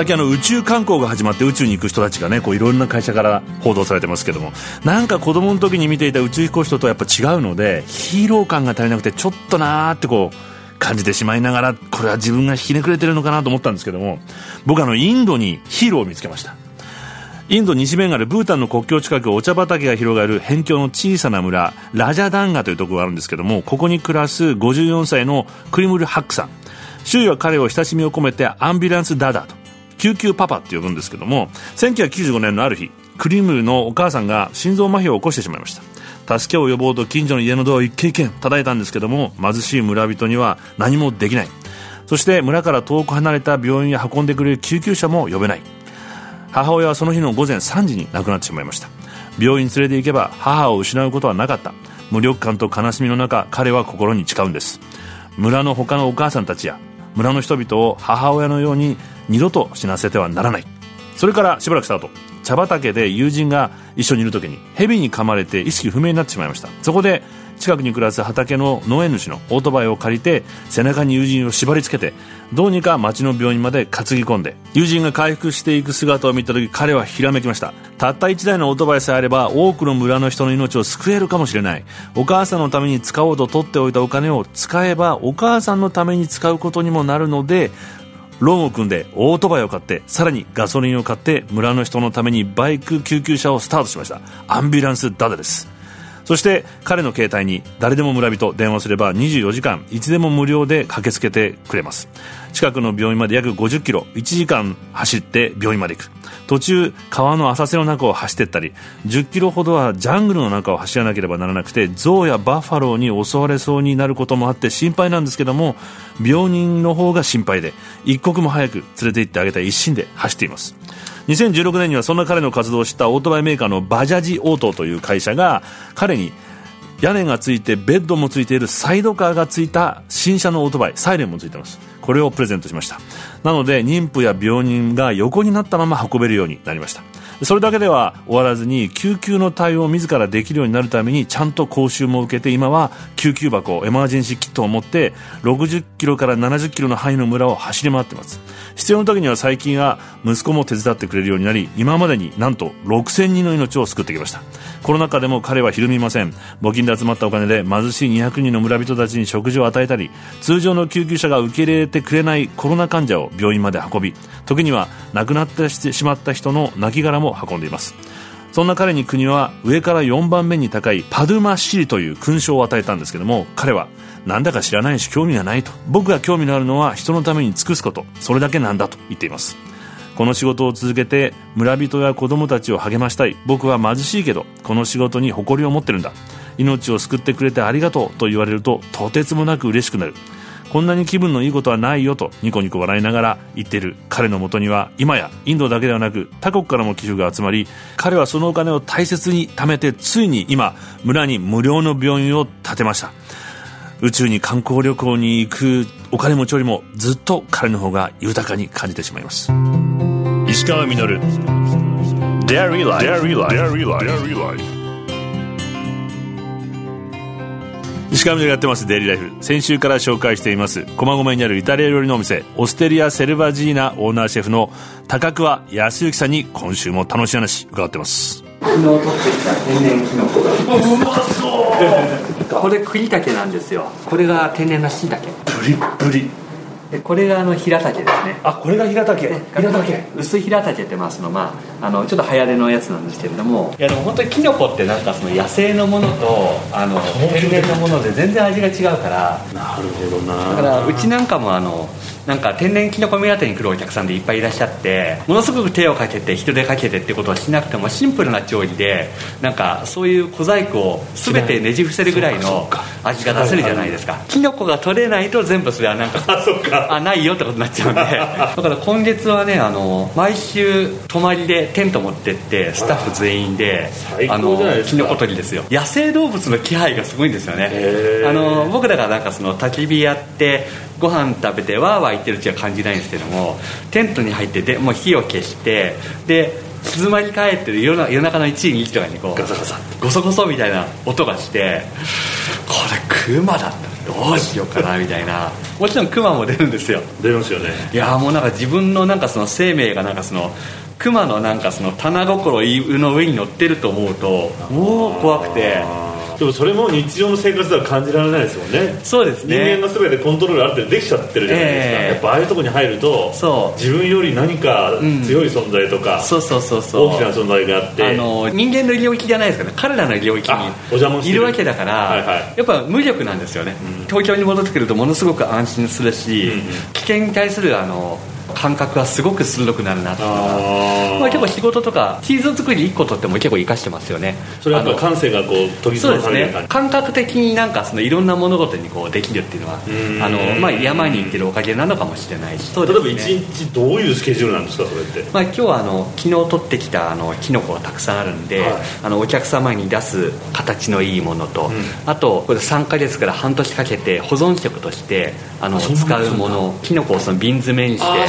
っきあの宇宙観光が始まって宇宙に行く人たちがねこういろんな会社から報道されてますけども。なんか子供の時に見ていた宇宙飛行士とやっぱ違うのでヒーロー感が足りなくてちょっとなーってこう感じてしまいながらこれは自分がひねくれてるのかなと思ったんですけども僕あのインドにヒーローを見つけました。インド西ベンガルブータンの国境近くお茶畑が広がる辺境の小さな村ラジャダンガというところがあるんですけどもここに暮らす54歳のクリムル・ハックさん。周囲は彼を親しみを込めてアンビュランスダダと。救急パパって呼ぶんですけども1995年のある日クリムのお母さんが心臓麻痺を起こしてしまいました。助けを呼ぼうと近所の家のドアを一軒一軒叩いたんですけども貧しい村人には何もできない。そして村から遠く離れた病院へ運んでくれる救急車も呼べない。母親はその日の午前3時に亡くなってしまいました。病院に連れて行けば母を失うことはなかった。無力感と悲しみの中彼は心に誓うんです。村の他のお母さんたちや村の人々を母親のように二度と死なせてはならない。それからしばらくした後茶畑で友人が一緒にいる時に蛇に噛まれて意識不明になってしまいました。そこで近くに暮らす畑の農園主のオートバイを借りて背中に友人を縛り付けてどうにか町の病院まで担ぎ込んで友人が回復していく姿を見た時彼はひらめきました。たった1台のオートバイさえあれば多くの村の人の命を救えるかもしれない。お母さんのために使おうと取っておいたお金を使えばお母さんのために使うことにもなるのでローンを組んでオートバイを買ってさらにガソリンを買って村の人のためにバイク救急車をスタートしました。アンビュランスダダです。そして彼の携帯に誰でも村人電話すれば24時間いつでも無料で駆けつけてくれます。近くの病院まで約50キロ1時間走って病院まで行く。途中川の浅瀬の中を走っていったり10キロほどはジャングルの中を走らなければならなくて象やバッファローに襲われそうになることもあって心配なんですけども病人の方が心配で一刻も早く連れて行ってあげたい一心で走っています。2016年にはそんな彼の活動を知ったオートバイメーカーのバジャジオートという会社が彼に屋根がついてベッドもついているサイドカーがついた新車のオートバイサイレンもついてます。これをプレゼントしました。なので妊婦や病人が横になったまま運べるようになりました。それだけでは終わらずに救急の対応を自らできるようになるためにちゃんと講習も受けて今は救急箱エマージェンシーキットを持って60キロから70キロの範囲の村を走り回ってます。必要な時には最近は息子も手伝ってくれるようになり今までになんと6000人の命を救ってきました。コロナ禍でも彼はひるみません。募金で集まったお金で貧しい200人の村人たちに食事を与えたり通常の救急車が受け入れてくれないコロナ患者を病院まで運び時には亡くなってしまった人の亡骸も運んでいます。そんな彼に国は上から4番目に高いパドゥマシリという勲章を与えたんですけども彼はなんだか知らないし興味がないと。僕が興味のあるのは人のために尽くすこと。それだけなんだと言っています。この仕事を続けて村人や子供たちを励ましたい。僕は貧しいけどこの仕事に誇りを持ってるんだ。命を救ってくれてありがとうと言われるととてつもなく嬉しくなる。こんなに気分のいいことはないよとニコニコ笑いながら言っている彼のもとには今やインドだけではなく他国からも寄付が集まり彼はそのお金を大切に貯めてついに今村に無料の病院を建てました宇宙に観光旅行に行くお金持ちよりもずっと彼の方が豊かに感じてしまいます石川稔 Dairy Life. Dairy Life. Dairy Life. 石川みやってますデイリーライフ。先週から紹介しています駒込にあるイタリア料理のお店オステリア・セルバジーナオーナーシェフの高桑康之さんに今週も楽しい話伺ってます。昨日取ってきた天然キノコが。うまそうこれ栗竹なんですよ。これが天然のしいたけ。ブリッブリでこれがあの平竹ですね。あこれが平竹平竹薄い平竹ってますのまああのちょっと流行りのやつなんですけれども。いやでも本当にキノコってなんかその野生のものとあの天然のもので全然味が違うから。なるほどな。だからうちなんかもあのなんか天然キノコ目当てに来るお客さんでいっぱいいらっしゃってものすごく手をかけて人手かけてってことをしなくてもシンプルな調理でなんかそういう小細工を全てねじ伏せるぐらいの味が出せるじゃないですか。キノコが取れないと全部それはなんかあないよってことになっちゃうんで。だから今月はねあの毎週泊まりでテント持ってってスタッフ全員であのキノコ取りですよ。野生動物の気配がすごいんですよね。あの僕らがなんかその焚き火やってご飯食べてわーわー言ってるうちは感じないんですけどもテントに入ってでもう火を消してで静まり返ってる夜な夜中の1時2時とかにこうガサガサゴソゴソみたいな音がしてこれクマだったらどうしようかなみたいな。もちろんクマも出るんですよ。出ますよね。いやーもうなんか自分のなんかその生命がなんかそのクマのなんかその棚心の上に乗ってると思うともう怖くてでもそれも日常の生活では感じられないですもんね。そうです人ね間が全てコントロールある程度できちゃってるじゃないですか、ええ。やっぱああいうところに入るとそう。自分より何か強い存在とか、そうそうそうそう。大きな存在があって。あの人間の領域じゃないですかね。彼らの領域にいるわけだから、はいはい。やっぱ無力なんですよね、東京に戻ってくるとものすごく安心するし、うんうん。危険に対するあの感覚がすごく鋭くなるなっていうのがまあ、結構仕事とかチーズ作り1個とっても結構活かしてますよね。それはやっぱあの感性がこう研ぎ澄される感じ。感覚的になんかそのいろんな物事にこうできるっていうのはん。あの、まあ、山に行ってるおかげなのかもしれないし。そう例えば一日どういうスケジュールなんですかそれって？まあ、今日はあの昨日取ってきたあのキノコがたくさんあるんで、はい。あのお客様に出す形のいいものと、ん。あとこれ3ヶ月から半年かけて保存食としてあの使うものキノコをその瓶詰めにして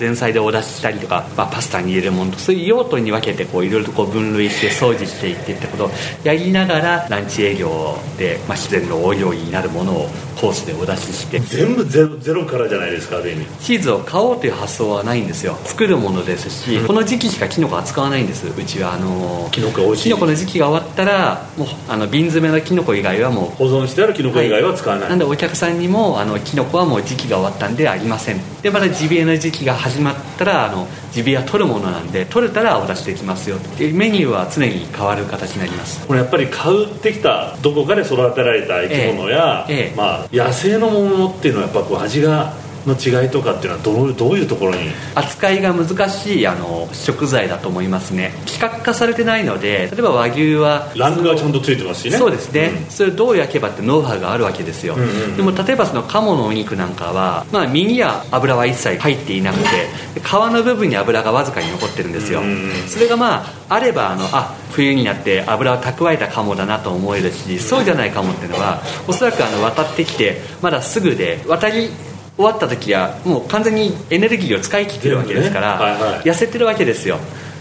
前菜でお出ししたりとか、まあ、パスタに入れるものとそういう用途に分けてこういろいろとこう分類して掃除していってってことをやりながらランチ営業で、まあ、自然の応用になるものをコースでお出しして。全部ゼロゼロからじゃないですかある意味。チーズを買おうという発想はないんですよ。作るものですし、この時期しかキノコ扱わないんです。うちはあのキノコが美味しい。キノコの時期が終わったらもうあの瓶詰めのキノコ以外はもう保存してあるキノコ以外は使わない、なんでお客さんにもあのキノコはもう時期が終わったんでありません。でまたジビエの時期が始まったらあのジビエは取るものなんで取れたらお出しできますよでメニューは常に変わる形になります。これやっぱり買うってきたどこかで育てられた生き物や、ええええ。まあ、野生のものっていうのはやっぱこう味がの違いとかっていうのはどうどういうところに？扱いが難しいあの食材だと思いますね。規格化されてないので例えば和牛はランクがちゃんとついてますしね。そうですね、うん。それをどう焼けばってノウハウがあるわけですよ、んうんうん。でも例えばその鴨のお肉なんかは、まあ、身には油は一切入っていなくて皮の部分に油がわずかに残ってるんですよ、うんうんそれがまああればあのあ冬になって油を蓄えた鴨だなと思えるしそうじゃない鴨っていうのはおそらくあの渡ってきてまだすぐで渡り終わった時はもう完全にエネルギーを使い切ってるわけですから、ね。はいはい。痩せてるわけですよ。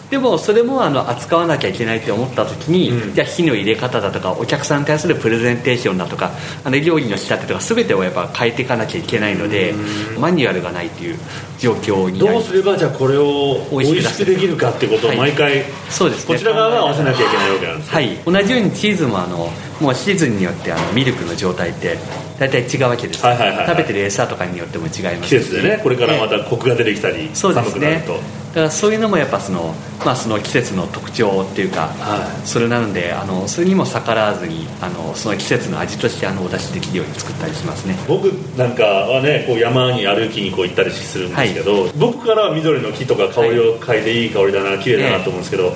でもそれもあの扱わなきゃいけないって思った時に、うん。じゃあ火の入れ方だとかお客さんに対するプレゼンテーションだとかあの料理の仕立てとか全てをやっぱ変えていかなきゃいけないのでマニュアルがないっていう状況にどうすればじゃあこれを美美味しくできるかってことをはい。毎回、そうですね。こちら側が合わせなきゃいけないわけなんですはい。同じようにチーズもあのもうシーズンによってあのミルクの状態って大体違うわけです、はいはいはいはい。食べてる餌とかによっても違います季節でねこれからまたコクが出てきたり、そうですね。寒くなると。だからそういうのもやっぱその,、まあ、その季節の特徴っていうか、はそれなのであのそれにも逆らわずにあのその季節の味としてあのお出しできるように作ったりしますね。僕なんかはねこう山に歩きにこう行ったりするんですけど、僕からは緑の木とか香りを嗅いでいい香りだな綺麗だなと思うんですけど、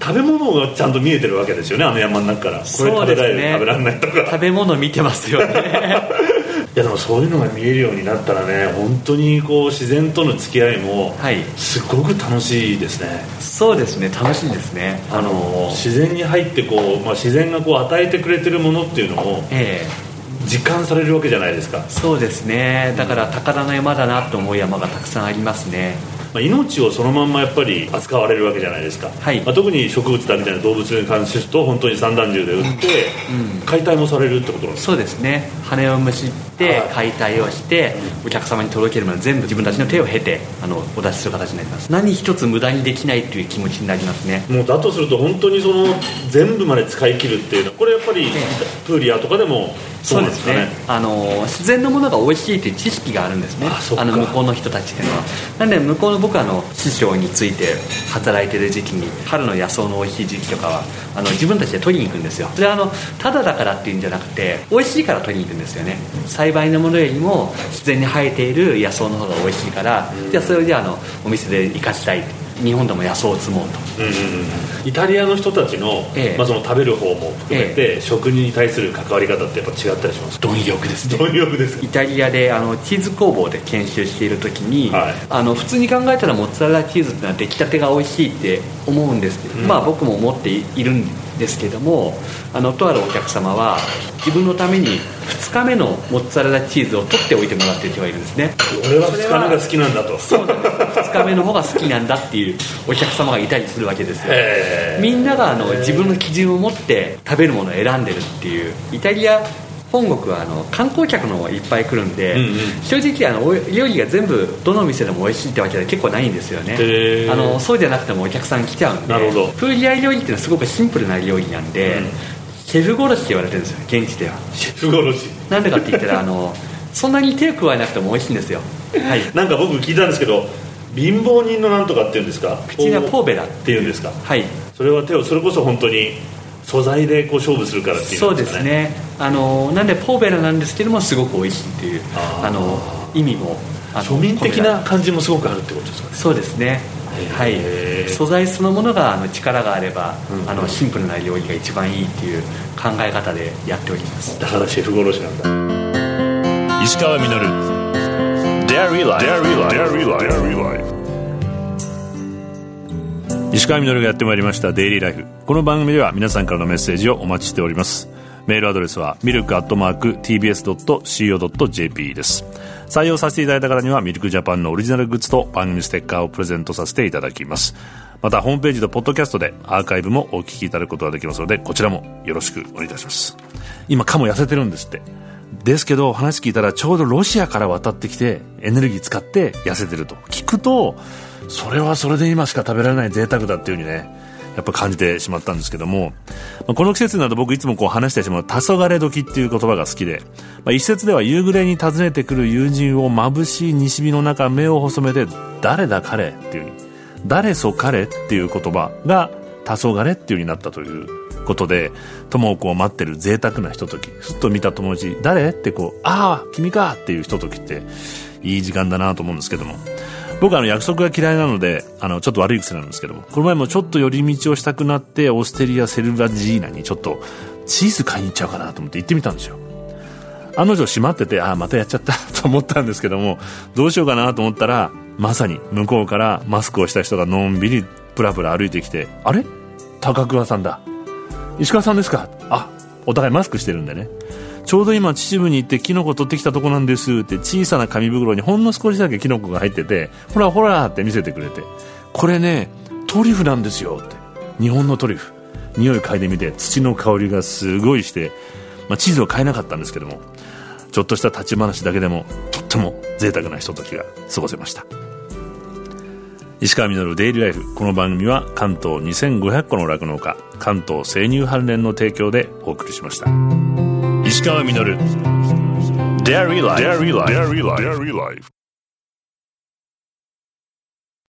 食べ物がちゃんと見えてるわけですよねあの山の中から。これ食べられる、食べられないとか。食べ物見てますよね。いやでもそういうのが見えるようになったらね本当にこう自然との付き合いもはい。すごく楽しいですね、そうですね楽しいですね。あの自然に入ってこう、まあ、自然がこう与えてくれてるものっていうのをええ。実感されるわけじゃないですか、そうですね。だから宝の山だなと思う山がたくさんありますねまあ、命をそのまんまやっぱり扱われるわけじゃないですか、はい。まあ、特に植物だみたいな動物に関すると本当に散弾銃で撃って解体もされるってことなんですそうですね。羽をむしってはい。解体をしてお客様に届けるまで全部自分たちの手を経てあのお出しする形になります。何一つ無駄にできないという気持ちになりますね。もうだとすると本当にその全部まで使い切るっていうのはこれやっぱりプーリアとかでもそうですね。あの自然のものが美味しいという知識があるんですね。あの向こうの人たちっていうのは。なんで向こうの僕はあの師匠について働いてる時期に春の野草の美味しい時期とかはあの自分たちで取りに行くんですよ。それはあのただだからっていうんじゃなくて美味しいから取りに行くんですよね。栽培のものよりも自然に生えている野草の方が美味しいから、じゃあそれをじゃああのお店で生かしたい日本でも野草を摘もうと、うんうんうん、イタリアの人たちのええ、まあ、その食べる方も含めて、ええ、食に対する関わり方ってやっぱ違ったりします？貪欲ですね。貪欲です。イタリアであのチーズ工房で研修している時に、はい、あの普通に考えたらモッツァレラチーズってのは出来たてが美味しいって思うんですけど、うん、まあ僕も思っているんですけどもあのとあるお客様は自分のために2日目のモッツァレラチーズを取っておいてもらってる人がいるんですね。俺は2日目が好きなんだと。そうなんです2日目の方が好きなんだっていうお客様がいたりするわけですよ。みんながあの自分の基準を持って食べるものを選んでるっていうイタリア本国はあの観光客のいっぱい来るんで、うんうん、正直あの料理が全部どの店でも美味しいってわけでは結構ないんですよね。あのそうじゃなくてもお客さん来ちゃうんでプーリア料理っていうのはすごくシンプルな料理なんで、うん、シェフ殺しって言われてるんですよ現地では。シェフ殺し。なんでかって言ったらあの そんなに手を加えなくても美味しいんですよ、はい、なんか僕聞いたんですけど貧乏人のなんとかっていうんですか？口がポーベラっていうんですか？はい。それは手をそれこそ本当に素材でこう勝負するからっていう、ね、そうですね。あのなんでポーベラなんですけどもすごく美味しいっていうあの意味も庶民的な感じもすごくあるってことですかね。そうですね。はい。素材そのものがあの力があれば、うん、あのシンプルな料理が一番いいっていう考え方でやっております。だからシェフ殺しなんだ。石川稔。Dairy Life. Dairy Life. Dairy Life. 石川みのるがやってまいりました「デイリーライフ」この番組では皆さんからのメッセージをお待ちしております。メールアドレスはミルクアットマーク TBS.CO.JP です。採用させていただいた方にはミルクジャパンのオリジナルグッズと番組ステッカーをプレゼントさせていただきます。またホームページとポッドキャストでアーカイブもお聞きいただくことができますのでこちらもよろしくお願いいたします。今カモ痩せてるんですって。ですけど話聞いたらちょうどロシアから渡ってきてエネルギー使って痩せてると。聞くとそれはそれで今しか食べられない贅沢だっていうふうにねやっぱ感じてしまったんですけども、まあ、この季節になると僕いつもこう話してしまう黄昏時っていう言葉が好きで、まあ、一節では夕暮れに訪ねてくる友人を眩しい西日の中目を細めて誰だ彼っていう誰そ彼っていう言葉が黄昏っていうになったということで友をこう待ってる贅沢なひとときふっと見た友達誰ってこうああ君かっていうひとときっていい時間だなと思うんですけども僕はあの約束が嫌いなのであのちょっと悪い癖なんですけどもこの前もちょっと寄り道をしたくなってオーステリア・セルバジーナにちょっとチーズ買いに行っちゃうかなと思って行ってみたんですよ。案の定閉まっててああまたやっちゃったと思ったんですけどもどうしようかなと思ったらまさに向こうからマスクをした人がのんびりプラプラ歩いてきてあれ？高桑さんだ。石川さんですか？あお互いマスクしてるんでね。ちょうど今秩父に行ってキノコ取ってきたとこなんです。って小さな紙袋にほんの少しだけキノコが入っててほらほらって見せてくれて。これねトリュフなんですよ。って。日本のトリュフ。匂い嗅いでみて土の香りがすごいして、まあ、チーズは買えなかったんですけどもちょっとした立ち話だけでもとっても贅沢なひとときが過ごせました。石川稔デイリーライフ。この番組は関東2500個の酪農家関東生乳関連の提供でお送りしました。石川稔 Dairy Life